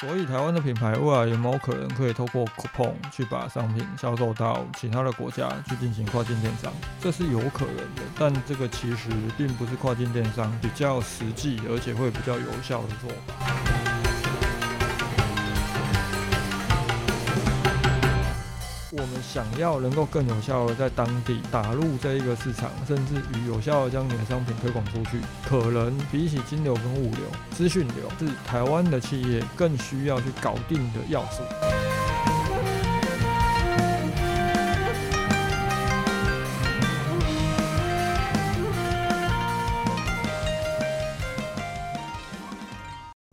所以台湾的品牌未来有没有可能可以透过 coupon 去把商品销售到其他的国家去进行跨境电商？这是有可能的，但这个其实并不是跨境电商比较实际而且会比较有效的做法。想要能够更有效的在当地打入这一个市场，甚至于有效的将你的商品推广出去，可能比起金流跟物流、资讯流，是台湾的企业更需要去搞定的要素。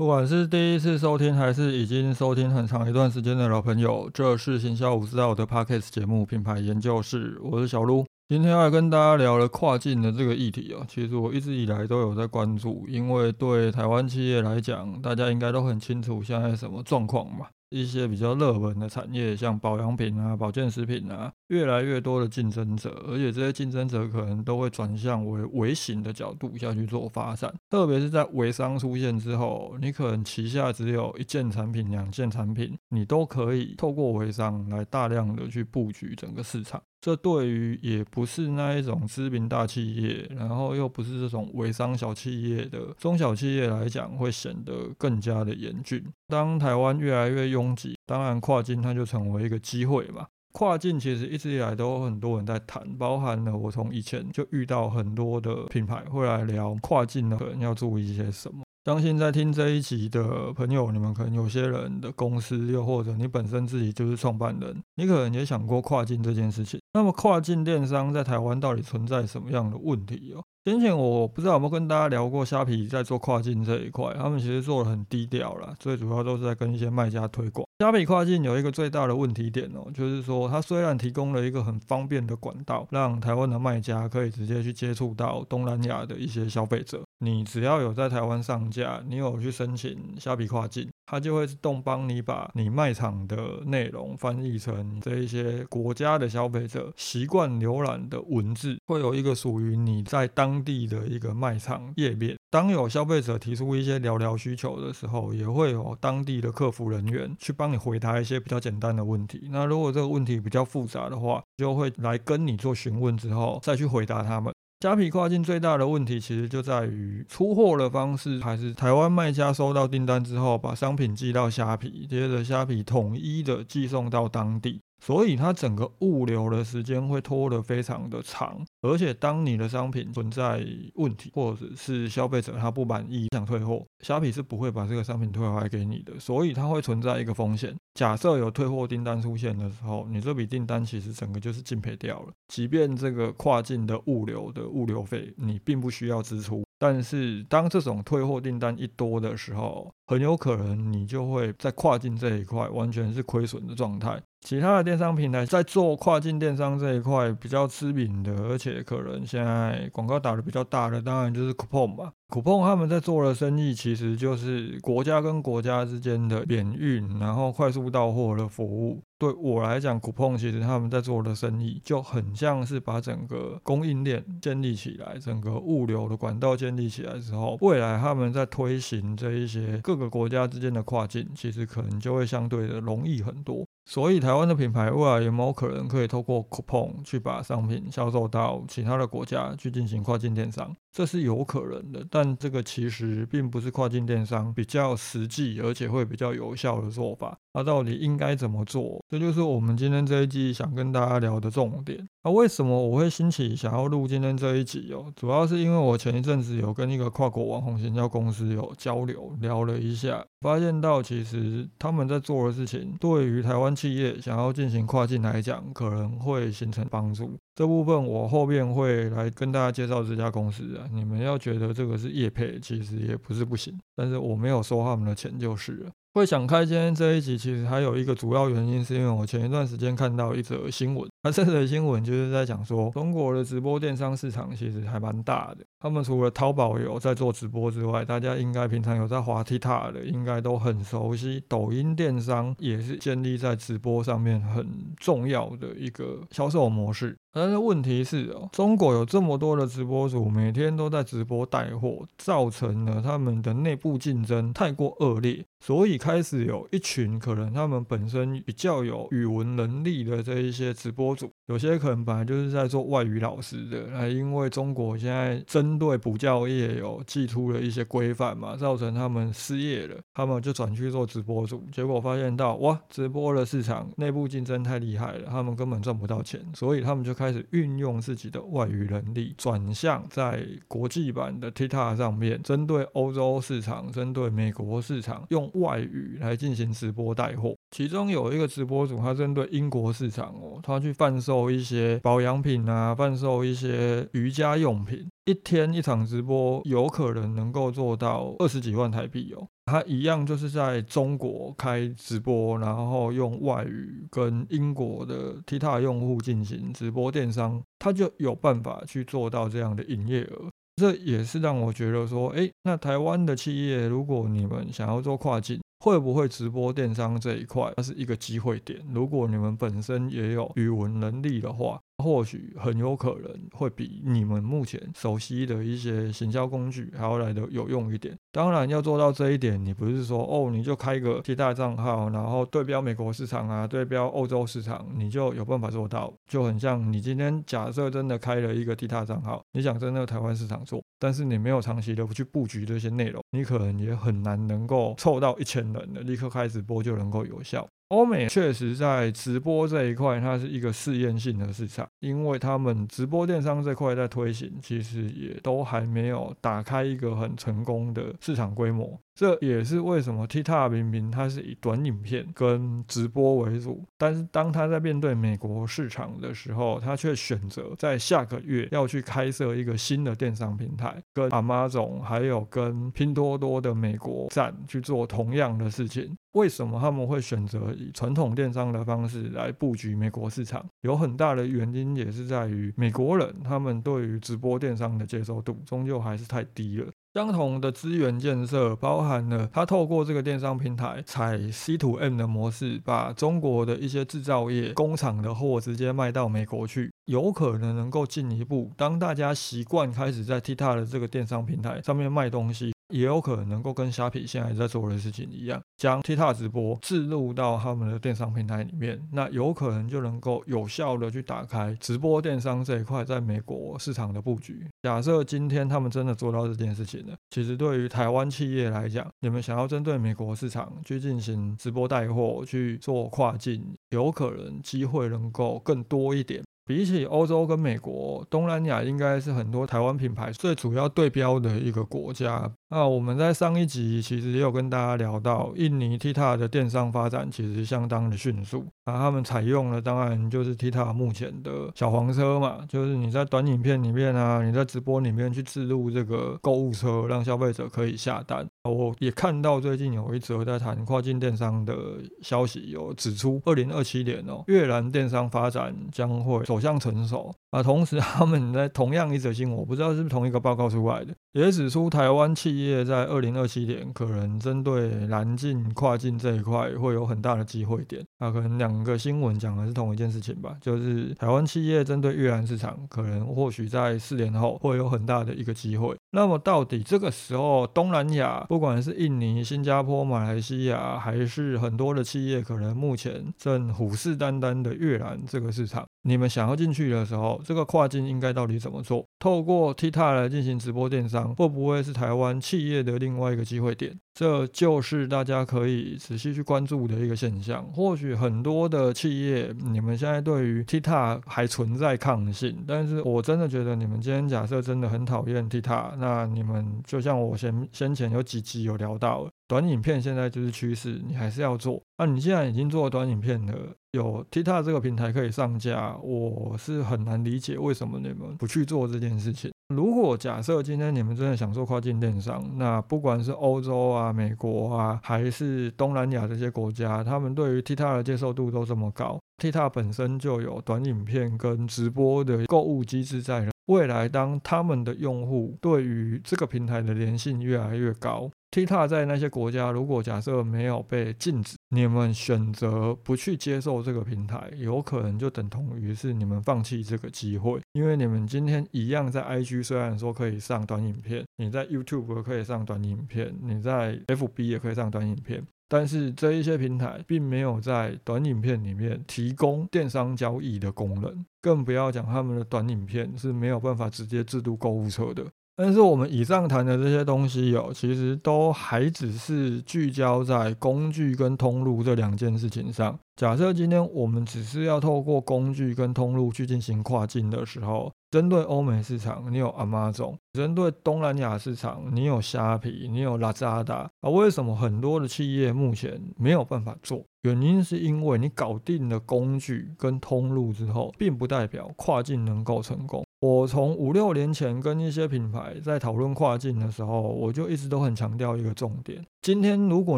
不管是第一次收听，还是已经收听很长一段时间的老朋友，这是行销五知道的 Podcast 节目《品牌研究室》，我是小卢。今天要跟大家聊了跨境的这个议题啊，其实我一直以来都有在关注，因为对台湾企业来讲，大家应该都很清楚现在什么状况嘛。一些比较热门的产业，像保养品啊、保健食品啊，越来越多的竞争者，而且这些竞争者可能都会转向为微型的角度下去做发展。特别是在微商出现之后，你可能旗下只有一件产品、两件产品，你都可以透过微商来大量的去布局整个市场。这对于也不是那一种知名大企业，然后又不是这种微商小企业的中小企业来讲，会显得更加的严峻。当台湾越来越拥挤，当然跨境它就成为一个机会嘛。跨境其实一直以来都有很多人在谈，包含了我从以前就遇到很多的品牌会来聊跨境的人要注意一些什么。相信在听这一集的朋友，你们可能有些人的公司，又或者你本身自己就是创办人，你可能也想过跨境这件事情。那么跨境电商在台湾到底存在什么样的问题哦？先前我不知道有没有跟大家聊过虾皮在做跨境这一块，他们其实做的很低调啦，最主要都是在跟一些卖家推广。虾皮跨境有一个最大的问题点哦，就是说它虽然提供了一个很方便的管道，让台湾的卖家可以直接去接触到东南亚的一些消费者。你只要有在台湾上架，你有去申请虾皮跨境，它就会自动帮你把你卖场的内容翻译成这一些国家的消费者习惯浏览的文字，会有一个属于你在当地的一个卖场页面。当有消费者提出一些聊聊需求的时候，也会有当地的客服人员去帮你回答一些比较简单的问题。那如果这个问题比较复杂的话，就会来跟你做询问之后再去回答他们。虾皮跨境最大的问题，其实就在于出货的方式，还是台湾卖家收到订单之后，把商品寄到虾皮，接着虾皮统一的寄送到当地。所以它整个物流的时间会拖得非常的长，而且当你的商品存在问题，或者是消费者他不满意想退货，虾皮是不会把这个商品退回来给你的，所以它会存在一个风险。假设有退货订单出现的时候，你这笔订单其实整个就是竞赔掉了，即便这个跨境的物流的物流费你并不需要支出。但是当这种退货订单一多的时候，很有可能你就会在跨境这一块完全是亏损的状态。其他的电商平台在做跨境电商这一块比较知名的，而且可能现在广告打的比较大的，当然就是 Coupon 吧。Coupon 他们在做的生意其实就是国家跟国家之间的免运，然后快速到货的服务。对我来讲，Coupon 其实他们在做的生意就很像是把整个供应链建立起来，整个物流的管道建立起来之后，未来他们在推行这一些各个国家之间的跨境，其实可能就会相对的容易很多。所以台湾的品牌未来有没有可能可以透过 Coupon 去把商品销售到其他的国家去进行跨境电商？这是有可能的，但这个其实并不是跨境电商比较实际而且会比较有效的做法。那到底应该怎么做？这就是我们今天这一集想跟大家聊的重点。那为什么我会兴起想要录今天这一集哦？主要是因为我前一阵子有跟一个跨国网红营销公司有交流，聊了一下，发现到其实他们在做的事情，对于台湾企业想要进行跨境来讲，可能会形成帮助。这部分我后面会来跟大家介绍这家公司啊。你们要觉得这个是业配，其实也不是不行，但是我没有收他们的钱就是了。会想开今天这一集，其实还有一个主要原因，是因为我前一段时间看到一则新闻。那这则新闻就是在讲说，中国的直播电商市场其实还蛮大的。他们除了淘宝有在做直播之外，大家应该平常有在滑 TikTok 的，应该都很熟悉。抖音电商也是建立在直播上面很重要的一个销售模式。但是问题是哦，中国有这么多的直播主，每天都在直播带货，造成了他们的内部竞争太过恶劣。所以开始有一群可能他们本身比较有语文能力的这一些直播主，有些可能本来就是在做外语老师的，那因为中国现在针对补教业有寄出了一些规范嘛，造成他们失业了，他们就转去做直播主，结果发现到哇，直播的市场内部竞争太厉害了，他们根本赚不到钱，所以他们就开始运用自己的外语能力，转向在国际版的 TikTok 上面，针对欧洲市场，针对美国市场用。外语来进行直播带货，其中有一个直播主，他针对英国市场哦，他去贩售一些保养品啊，贩售一些瑜伽用品，一天一场直播，有可能能够做到二十几万台币哦。他一样就是在中国开直播，然后用外语跟英国的 TikTok 用户进行直播电商，他就有办法去做到这样的营业额。这也是让我觉得说，哎，那台湾的企业，如果你们想要做跨境，会不会直播电商这一块，它是一个机会点。如果你们本身也有语文能力的话。或许很有可能会比你们目前熟悉的一些行销工具还要来的有用一点。当然，要做到这一点，你不是说哦，你就开个 T 大账号，然后对标美国市场啊，对标欧洲市场，你就有办法做到。就很像你今天假设真的开了一个 T 大账号，你想在那个台湾市场做，但是你没有长期的去布局这些内容，你可能也很难能够凑到一千人的立刻开直播就能够有效。欧美确实在直播这一块，它是一个试验性的市场，因为他们直播电商这块在推行，其实也都还没有打开一个很成功的市场规模。这也是为什么 TikTok 明明它是以短影片跟直播为主，但是当它在面对美国市场的时候，它却选择在下个月要去开设一个新的电商平台，跟 Amazon 还有跟拼多多的美国站去做同样的事情。为什么他们会选择以传统电商的方式来布局美国市场？有很大的原因也是在于美国人他们对于直播电商的接受度终究还是太低了。相同的资源建设，包含了他透过这个电商平台采 C to M 的模式，把中国的一些制造业工厂的货直接卖到美国去，有可能能够进一步，当大家习惯开始在 TikTok 的这个电商平台上面卖东西。也有可能能够跟虾皮现在在做的事情一样，将 TikTok 直播置入到他们的电商平台里面，那有可能就能够有效的去打开直播电商这一块在美国市场的布局。假设今天他们真的做到这件事情了，其实对于台湾企业来讲，你们想要针对美国市场去进行直播带货去做跨境，有可能机会能够更多一点。比起欧洲跟美国，东南亚应该是很多台湾品牌最主要对标的一个国家。那我们在上一集其实也有跟大家聊到，印尼 TikTok 的电商发展其实相当的迅速。啊，他们采用了当然就是 TikTok 目前的小黄车嘛，就是你在短影片里面啊，你在直播里面去置入这个购物车，让消费者可以下单。我也看到最近有一则在谈跨境电商的消息，有指出二零二七年哦，越南电商发展将会走向成熟。啊，同时他们在同样一则新闻，我不知道是不是同一个报告出来的，也指出台湾企企业在二零二七年可能针对南进跨境这一块会有很大的机会点。啊，可能两个新闻讲的是同一件事情吧，就是台湾企业针对越南市场，可能或许在四年后会有很大的一个机会。那么到底这个时候东南亚，不管是印尼、新加坡、马来西亚，还是很多的企业，可能目前正虎视眈眈的越南这个市场，你们想要进去的时候，这个跨境应该到底怎么做？透过 TikTok 来进行直播电商，会不会是台湾企业的另外一个机会点？这就是大家可以仔细去关注的一个现象。或许很多的企业，你们现在对于 TikTok 还存在抗性，但是我真的觉得，你们今天假设真的很讨厌 TikTok，那你们就像我先先前有几集有聊到。短影片现在就是趋势，你还是要做。那你既然已经做短影片了，有 TikTok 这个平台可以上架，我是很难理解为什么你们不去做这件事情。如果假设今天你们真的想做跨境电商，那不管是欧洲啊、美国啊，还是东南亚这些国家，他们对于 TikTok 的接受度都这么高，TikTok 本身就有短影片跟直播的购物机制在。未来当他们的用户对于这个平台的粘性越来越高。TikTok 在那些国家，如果假设没有被禁止，你们选择不去接受这个平台，有可能就等同于是你们放弃这个机会，因为你们今天一样在 IG，虽然说可以上短影片，你在 YouTube 可以上短影片，你在 FB 也可以上短影片。但是这一些平台并没有在短影片里面提供电商交易的功能，更不要讲他们的短影片是没有办法直接制度购物车的。但是我们以上谈的这些东西有，其实都还只是聚焦在工具跟通路这两件事情上。假设今天我们只是要透过工具跟通路去进行跨境的时候，针对欧美市场，你有 Amazon；针对东南亚市场，你有虾皮，你有 Lazada。啊，为什么很多的企业目前没有办法做？原因是因为你搞定了工具跟通路之后，并不代表跨境能够成功。我从五六年前跟一些品牌在讨论跨境的时候，我就一直都很强调一个重点：今天如果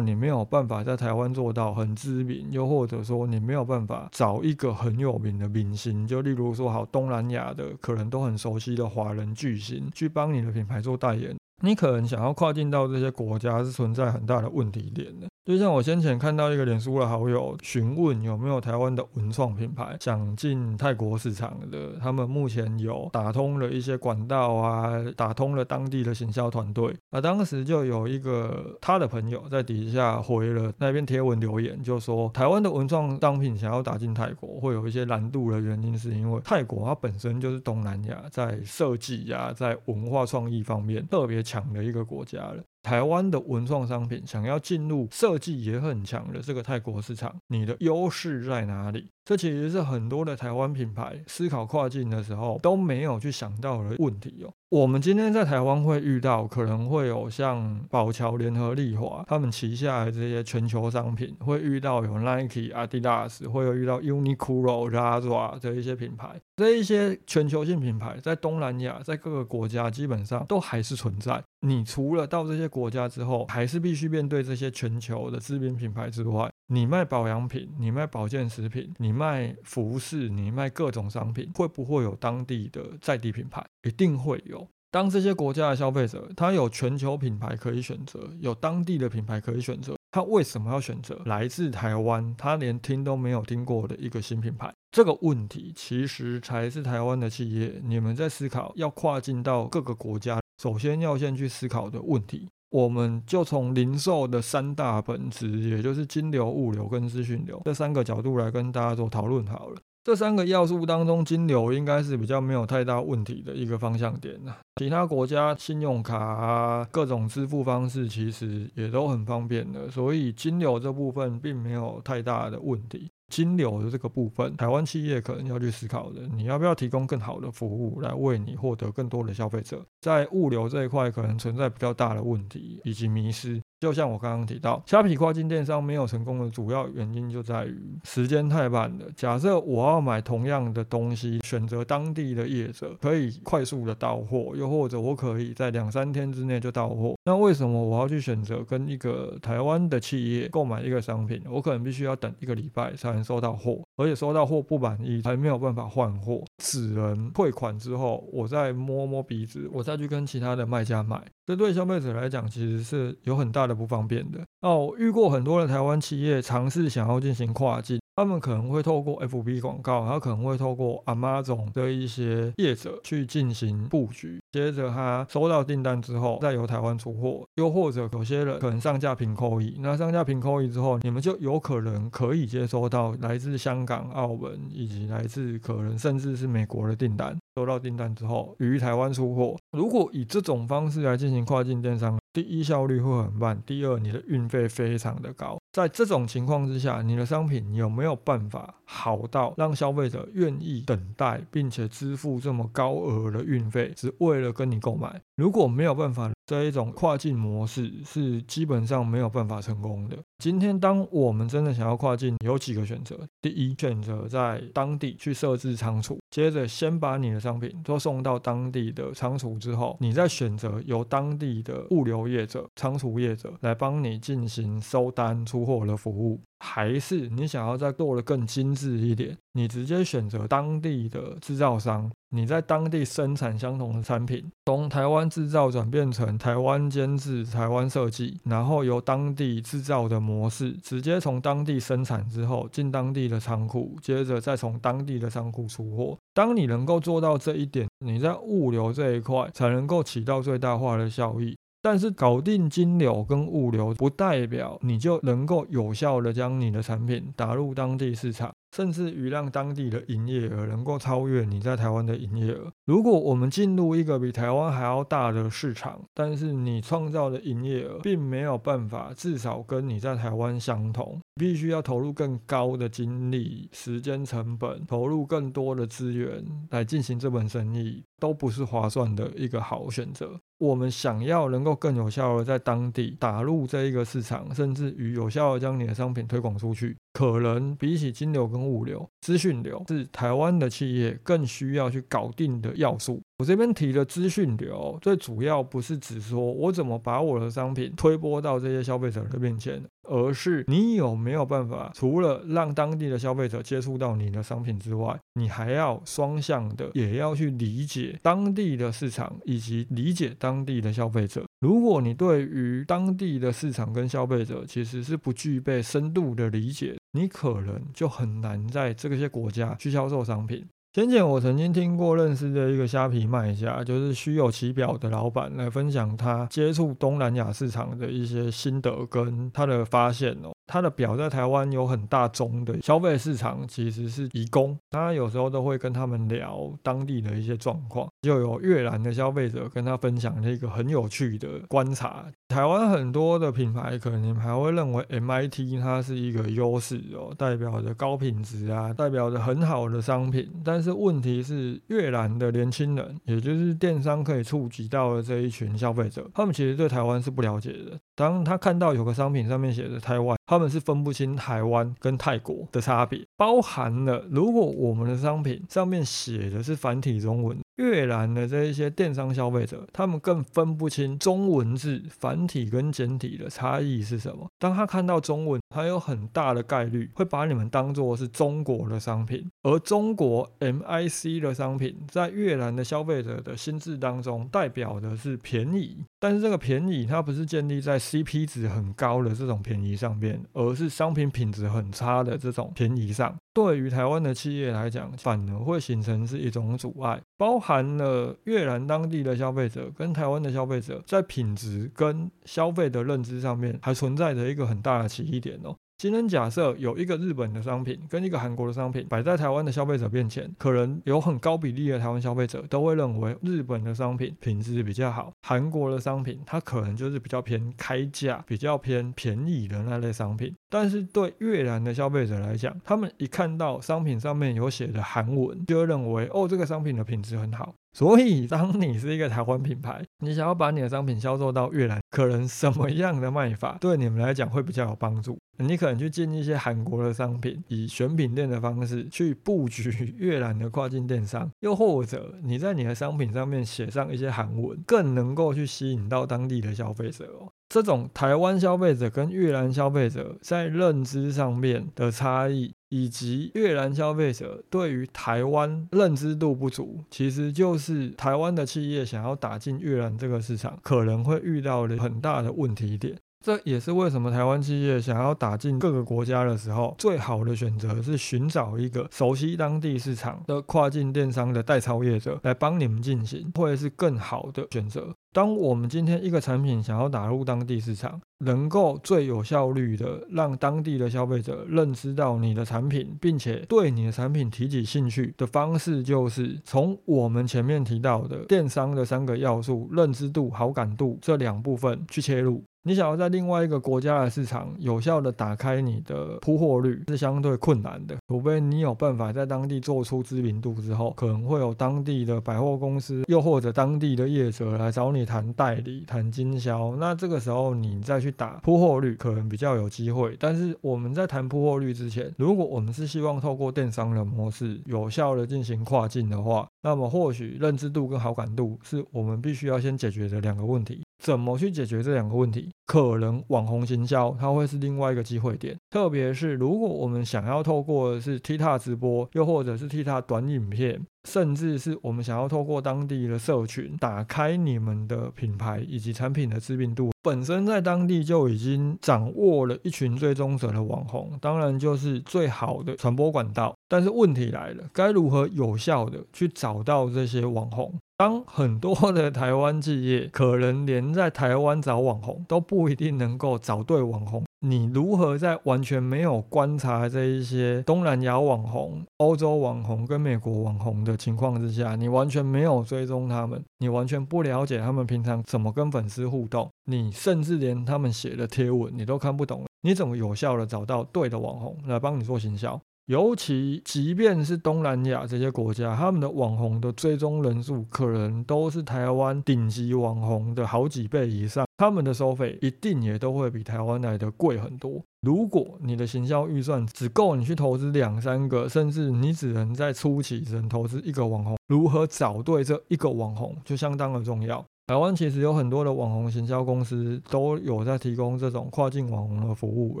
你没有办法在台湾做到很知名，又或者说你没有办法找一个很有名的明星，就例如说好东南亚的可能都很熟悉的华人巨星，去帮你的品牌做代言。你可能想要跨境到这些国家是存在很大的问题点的，就像我先前看到一个脸书的好友询问有没有台湾的文创品牌想进泰国市场的，他们目前有打通了一些管道啊，打通了当地的行销团队。啊当时就有一个他的朋友在底下回了那篇贴文留言，就说台湾的文创商品想要打进泰国会有一些难度的原因，是因为泰国它本身就是东南亚在设计呀，在文化创意方面特别。强的一个国家了。台湾的文创商品想要进入设计也很强的这个泰国市场，你的优势在哪里？这其实是很多的台湾品牌思考跨境的时候都没有去想到的问题哦。我们今天在台湾会遇到，可能会有像宝桥联合利华他们旗下的这些全球商品，会遇到有 Nike、Adidas，会有遇到 Uniqlo、Zara 这一些品牌，这一些全球性品牌在东南亚，在各个国家基本上都还是存在。你除了到这些国家之后，还是必须面对这些全球的知名品牌之外，你卖保养品，你卖保健食品，你卖服饰，你卖各种商品，会不会有当地的在地品牌？一定会有。当这些国家的消费者他有全球品牌可以选择，有当地的品牌可以选择，他为什么要选择来自台湾，他连听都没有听过的一个新品牌？这个问题其实才是台湾的企业，你们在思考要跨境到各个国家。首先要先去思考的问题，我们就从零售的三大本质，也就是金流、物流跟资讯流这三个角度来跟大家做讨论好了。这三个要素当中，金流应该是比较没有太大问题的一个方向点呐。其他国家信用卡啊，各种支付方式其实也都很方便的，所以金流这部分并没有太大的问题。金流的这个部分，台湾企业可能要去思考的，你要不要提供更好的服务来为你获得更多的消费者？在物流这一块，可能存在比较大的问题以及迷失。就像我刚刚提到，虾皮跨境电商没有成功的主要原因就在于时间太慢了。假设我要买同样的东西，选择当地的业者可以快速的到货，又或者我可以在两三天之内就到货，那为什么我要去选择跟一个台湾的企业购买一个商品？我可能必须要等一个礼拜才能收到货，而且收到货不满意还没有办法换货，只能退款之后，我再摸摸鼻子，我再去跟其他的卖家买。这对消费者来讲，其实是有很大的不方便的。哦，遇过很多的台湾企业尝试想要进行跨境。他们可能会透过 FB 广告，他可能会透过 Amazon 的一些业者去进行布局。接着他收到订单之后，再由台湾出货。又或者有些人可能上架平扣一，那上架平扣一之后，你们就有可能可以接收到来自香港、澳门以及来自可能甚至是美国的订单。收到订单之后，于台湾出货。如果以这种方式来进行跨境电商，第一效率会很慢，第二你的运费非常的高。在这种情况之下，你的商品有没有办法好到让消费者愿意等待，并且支付这么高额的运费，只为了跟你购买？如果没有办法，这一种跨境模式是基本上没有办法成功的。今天，当我们真的想要跨境，有几个选择：第一，选择在当地去设置仓储，接着先把你的商品都送到当地的仓储之后，你再选择由当地的物流业者、仓储业者来帮你进行收单出。货的服务，还是你想要再做的更精致一点？你直接选择当地的制造商，你在当地生产相同的产品，从台湾制造转变成台湾监制、台湾设计，然后由当地制造的模式，直接从当地生产之后进当地的仓库，接着再从当地的仓库出货。当你能够做到这一点，你在物流这一块才能够起到最大化的效益。但是搞定金流跟物流，不代表你就能够有效的将你的产品打入当地市场。甚至于让当地的营业额能够超越你在台湾的营业额。如果我们进入一个比台湾还要大的市场，但是你创造的营业额并没有办法至少跟你在台湾相同，必须要投入更高的精力、时间成本，投入更多的资源来进行这门生意，都不是划算的一个好选择。我们想要能够更有效的在当地打入这一个市场，甚至于有效的将你的商品推广出去。可能比起金流跟物流、资讯流，是台湾的企业更需要去搞定的要素。我这边提的资讯流，最主要不是指说我怎么把我的商品推播到这些消费者的面前，而是你有没有办法，除了让当地的消费者接触到你的商品之外，你还要双向的，也要去理解当地的市场以及理解当地的消费者。如果你对于当地的市场跟消费者其实是不具备深度的理解，你可能就很难在这些国家去销售商品。先前我曾经听过认识的一个虾皮卖家，就是虚有其表的老板来分享他接触东南亚市场的一些心得跟他的发现哦。他的表在台湾有很大宗的消费市场，其实是移工。他有时候都会跟他们聊当地的一些状况，就有越南的消费者跟他分享了一个很有趣的观察。台湾很多的品牌可能还会认为 MIT 它是一个优势哦，代表着高品质啊，代表着很好的商品。但是问题是，越南的年轻人，也就是电商可以触及到的这一群消费者，他们其实对台湾是不了解的。当他看到有个商品上面写着台湾，他们是分不清台湾跟泰国的差别，包含了如果我们的商品上面写的是繁体中文。越南的这一些电商消费者，他们更分不清中文字繁体跟简体的差异是什么。当他看到中文，还有很大的概率会把你们当做是中国的商品，而中国 MIC 的商品在越南的消费者的心智当中，代表的是便宜。但是这个便宜，它不是建立在 CP 值很高的这种便宜上面，而是商品品质很差的这种便宜上。对于台湾的企业来讲，反而会形成是一种阻碍，包含了越南当地的消费者跟台湾的消费者在品质跟消费的认知上面，还存在着一个很大的歧义点哦。今天假设有一个日本的商品跟一个韩国的商品摆在台湾的消费者面前，可能有很高比例的台湾消费者都会认为日本的商品品质比较好，韩国的商品它可能就是比较偏开价、比较偏便宜的那类商品。但是对越南的消费者来讲，他们一看到商品上面有写的韩文，就会认为哦，这个商品的品质很好。所以，当你是一个台湾品牌，你想要把你的商品销售到越南，可能什么样的卖法对你们来讲会比较有帮助？你可能去进一些韩国的商品，以选品店的方式去布局越南的跨境电商，又或者你在你的商品上面写上一些韩文，更能够去吸引到当地的消费者哦。这种台湾消费者跟越南消费者在认知上面的差异。以及越南消费者对于台湾认知度不足，其实就是台湾的企业想要打进越南这个市场，可能会遇到的很大的问题点。这也是为什么台湾企业想要打进各个国家的时候，最好的选择是寻找一个熟悉当地市场的跨境电商的代操业者来帮你们进行，会是更好的选择。当我们今天一个产品想要打入当地市场，能够最有效率的让当地的消费者认知到你的产品，并且对你的产品提起兴趣的方式，就是从我们前面提到的电商的三个要素——认知度、好感度这两部分去切入。你想要在另外一个国家的市场有效的打开你的铺货率是相对困难的，除非你有办法在当地做出知名度之后，可能会有当地的百货公司又或者当地的业者来找你谈代理、谈经销。那这个时候你再去打铺货率，可能比较有机会。但是我们在谈铺货率之前，如果我们是希望透过电商的模式有效的进行跨境的话，那么或许认知度跟好感度是我们必须要先解决的两个问题。怎么去解决这两个问题？可能网红行销它会是另外一个机会点，特别是如果我们想要透过是 TikTok 直播，又或者是 TikTok 短影片，甚至是我们想要透过当地的社群打开你们的品牌以及产品的知名度，本身在当地就已经掌握了一群追踪者的网红，当然就是最好的传播管道。但是问题来了，该如何有效的去找到这些网红？当很多的台湾企业可能连在台湾找网红都不一定能够找对网红，你如何在完全没有观察这一些东南亚网红、欧洲网红跟美国网红的情况之下，你完全没有追踪他们，你完全不了解他们平常怎么跟粉丝互动，你甚至连他们写的贴文你都看不懂，你怎么有效的找到对的网红来帮你做行销？尤其，即便是东南亚这些国家，他们的网红的追踪人数可能都是台湾顶级网红的好几倍以上，他们的收费一定也都会比台湾来的贵很多。如果你的行销预算只够你去投资两三个，甚至你只能在初期只能投资一个网红，如何找对这一个网红就相当的重要。台湾其实有很多的网红行销公司都有在提供这种跨境网红的服务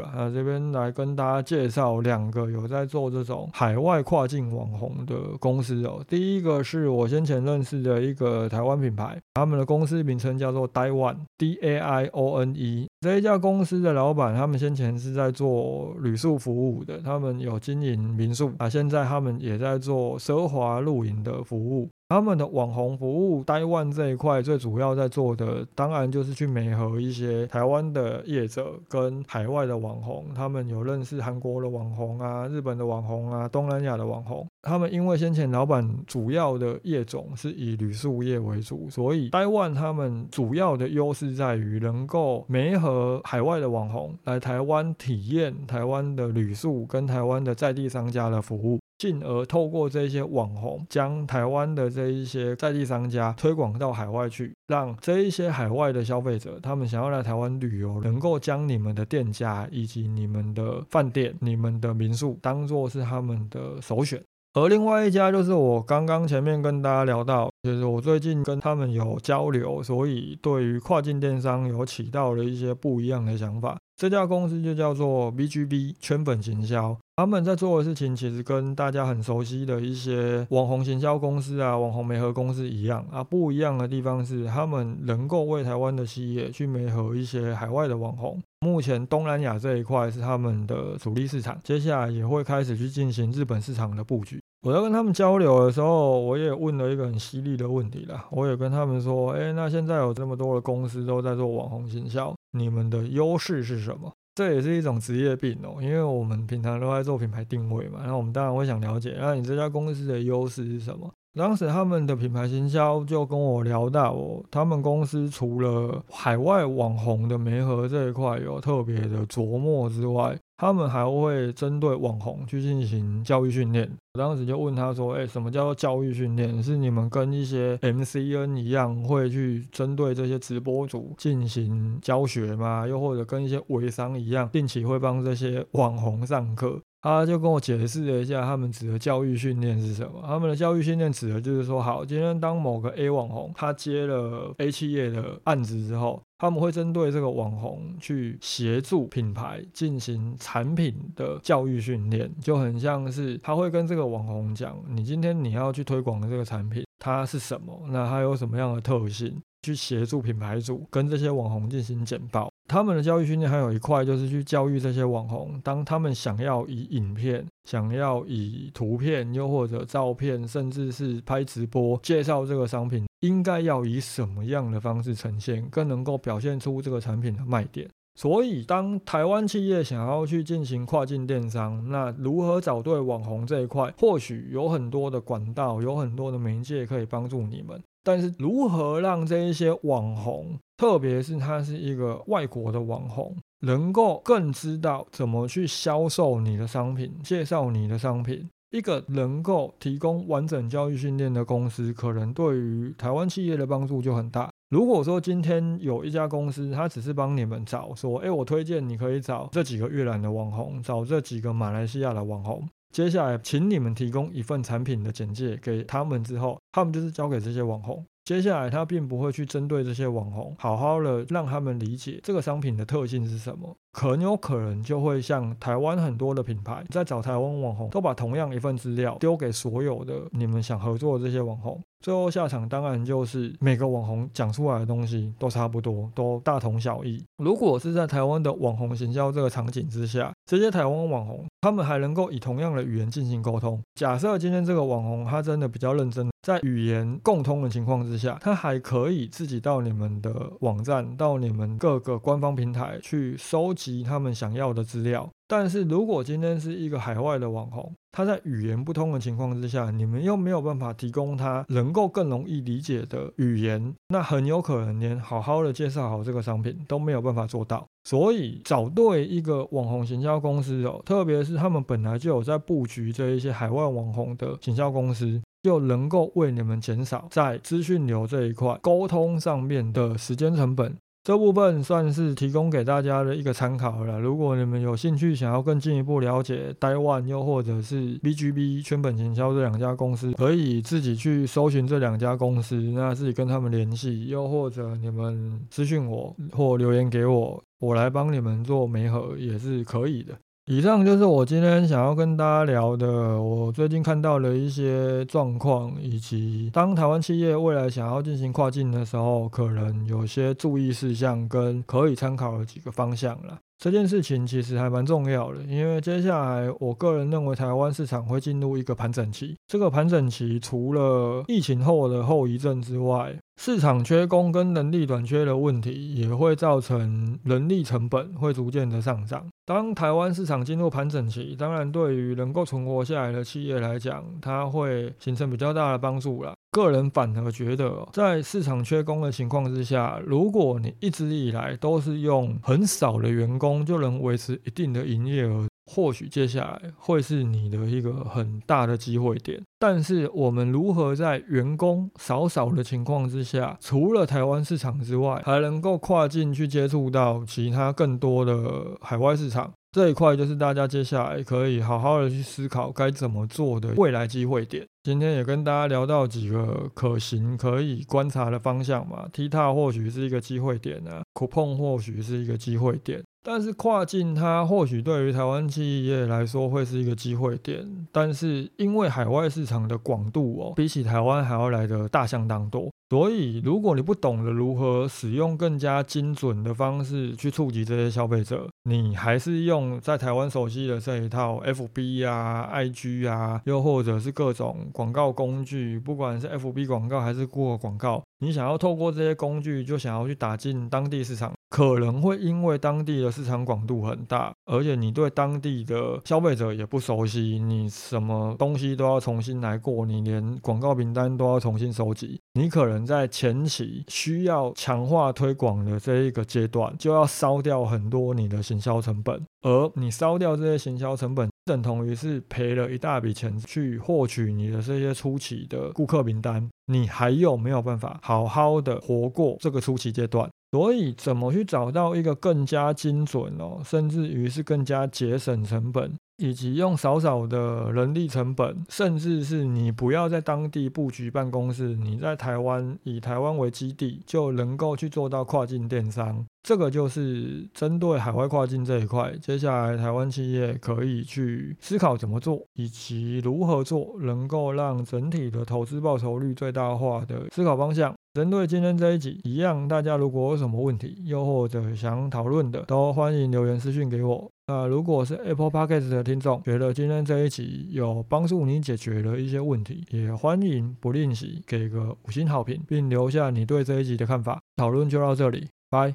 了。那这边来跟大家介绍两个有在做这种海外跨境网红的公司哦。第一个是我先前认识的一个台湾品牌，他们的公司名称叫做 Daiwan，D A I O N E。这一家公司的老板，他们先前是在做旅宿服务的，他们有经营民宿啊，现在他们也在做奢华露营的服务。他们的网红服务，台湾这一块最主要在做的，当然就是去美合一些台湾的业者跟海外的网红。他们有认识韩国的网红啊、日本的网红啊、东南亚的网红。他们因为先前老板主要的业种是以旅宿业为主，所以台湾他们主要的优势在于能够媒合海外的网红来台湾体验台湾的旅宿跟台湾的在地商家的服务。进而透过这些网红，将台湾的这一些在地商家推广到海外去，让这一些海外的消费者，他们想要来台湾旅游，能够将你们的店家以及你们的饭店、你们的民宿当做是他们的首选。而另外一家就是我刚刚前面跟大家聊到，就是我最近跟他们有交流，所以对于跨境电商有起到了一些不一样的想法。这家公司就叫做 BGB 圈粉行销，他们在做的事情其实跟大家很熟悉的一些网红行销公司啊、网红媒合公司一样啊，不一样的地方是他们能够为台湾的企业去媒合一些海外的网红。目前东南亚这一块是他们的主力市场，接下来也会开始去进行日本市场的布局。我在跟他们交流的时候，我也问了一个很犀利的问题啦，我也跟他们说，哎，那现在有这么多的公司都在做网红行销。你们的优势是什么？这也是一种职业病哦，因为我们平常都在做品牌定位嘛，那我们当然会想了解，那你这家公司的优势是什么？当时他们的品牌行销就跟我聊到，他们公司除了海外网红的媒合这一块有特别的琢磨之外，他们还会针对网红去进行教育训练。我当时就问他说：“哎，什么叫做教育训练？是你们跟一些 MCN 一样，会去针对这些直播主进行教学吗？又或者跟一些微商一样，定期会帮这些网红上课？”他就跟我解释了一下，他们指的教育训练是什么。他们的教育训练指的就是说，好，今天当某个 A 网红他接了 A 企业的案子之后，他们会针对这个网红去协助品牌进行产品的教育训练，就很像是他会跟这个网红讲，你今天你要去推广的这个产品它是什么，那它有什么样的特性，去协助品牌主跟这些网红进行简报。他们的教育训练还有一块，就是去教育这些网红，当他们想要以影片、想要以图片，又或者照片，甚至是拍直播介绍这个商品，应该要以什么样的方式呈现，更能够表现出这个产品的卖点。所以，当台湾企业想要去进行跨境电商，那如何找对网红这一块，或许有很多的管道，有很多的媒介可以帮助你们。但是，如何让这一些网红，特别是他是一个外国的网红，能够更知道怎么去销售你的商品，介绍你的商品？一个能够提供完整教育训练的公司，可能对于台湾企业的帮助就很大。如果说今天有一家公司，他只是帮你们找，说，哎，我推荐你可以找这几个越南的网红，找这几个马来西亚的网红。接下来，请你们提供一份产品的简介给他们之后，他们就是交给这些网红。接下来他并不会去针对这些网红，好好的让他们理解这个商品的特性是什么。很有可能就会像台湾很多的品牌在找台湾网红，都把同样一份资料丢给所有的你们想合作的这些网红，最后下场当然就是每个网红讲出来的东西都差不多，都大同小异。如果是在台湾的网红行销这个场景之下，这些台湾网红他们还能够以同样的语言进行沟通。假设今天这个网红他真的比较认真，在语言共通的情况之下，他还可以自己到你们的网站，到你们各个官方平台去收。及他们想要的资料，但是如果今天是一个海外的网红，他在语言不通的情况之下，你们又没有办法提供他能够更容易理解的语言，那很有可能连好好的介绍好这个商品都没有办法做到。所以找对一个网红行销公司哦，特别是他们本来就有在布局这一些海外网红的行销公司，就能够为你们减少在资讯流这一块沟通上面的时间成本。这部分算是提供给大家的一个参考了。如果你们有兴趣想要更进一步了解 Taiwan，又或者是 BGB 圈本行销这两家公司，可以自己去搜寻这两家公司，那自己跟他们联系，又或者你们私讯我或留言给我，我来帮你们做媒合也是可以的。以上就是我今天想要跟大家聊的，我最近看到的一些状况，以及当台湾企业未来想要进行跨境的时候，可能有些注意事项跟可以参考的几个方向了。这件事情其实还蛮重要的，因为接下来我个人认为台湾市场会进入一个盘整期。这个盘整期除了疫情后的后遗症之外，市场缺工跟人力短缺的问题也会造成人力成本会逐渐的上涨。当台湾市场进入盘整期，当然对于能够存活下来的企业来讲，它会形成比较大的帮助了。个人反而觉得，在市场缺工的情况之下，如果你一直以来都是用很少的员工就能维持一定的营业额，或许接下来会是你的一个很大的机会点。但是，我们如何在员工少少的情况之下，除了台湾市场之外，还能够跨境去接触到其他更多的海外市场？这一块就是大家接下来可以好好的去思考该怎么做的未来机会点。今天也跟大家聊到几个可行、可以观察的方向嘛，T 踏或许是一个机会点啊，Coupon 或许是一个机会点。但是跨境它或许对于台湾企业来说会是一个机会点，但是因为海外市场的广度哦，比起台湾还要来的大相当多，所以如果你不懂得如何使用更加精准的方式去触及这些消费者，你还是用在台湾熟悉的这一套 FB 啊、IG 啊，又或者是各种广告工具，不管是 FB 广告还是 Google 广告，你想要透过这些工具就想要去打进当地市场。可能会因为当地的市场广度很大，而且你对当地的消费者也不熟悉，你什么东西都要重新来过，你连广告名单都要重新收集，你可能在前期需要强化推广的这一个阶段，就要烧掉很多你的行销成本，而你烧掉这些行销成本，等同于是赔了一大笔钱去获取你的这些初期的顾客名单，你还有没有办法好好的活过这个初期阶段？所以，怎么去找到一个更加精准哦，甚至于是更加节省成本？以及用少少的人力成本，甚至是你不要在当地布局办公室，你在台湾以台湾为基地，就能够去做到跨境电商。这个就是针对海外跨境这一块，接下来台湾企业可以去思考怎么做，以及如何做，能够让整体的投资报酬率最大化的思考方向。针对今天这一集一样，大家如果有什么问题，又或者想讨论的，都欢迎留言私讯给我。那如果是 Apple Podcast 的听众，觉得今天这一集有帮助你解决了一些问题，也欢迎不吝惜给个五星好评，并留下你对这一集的看法。讨论就到这里，拜。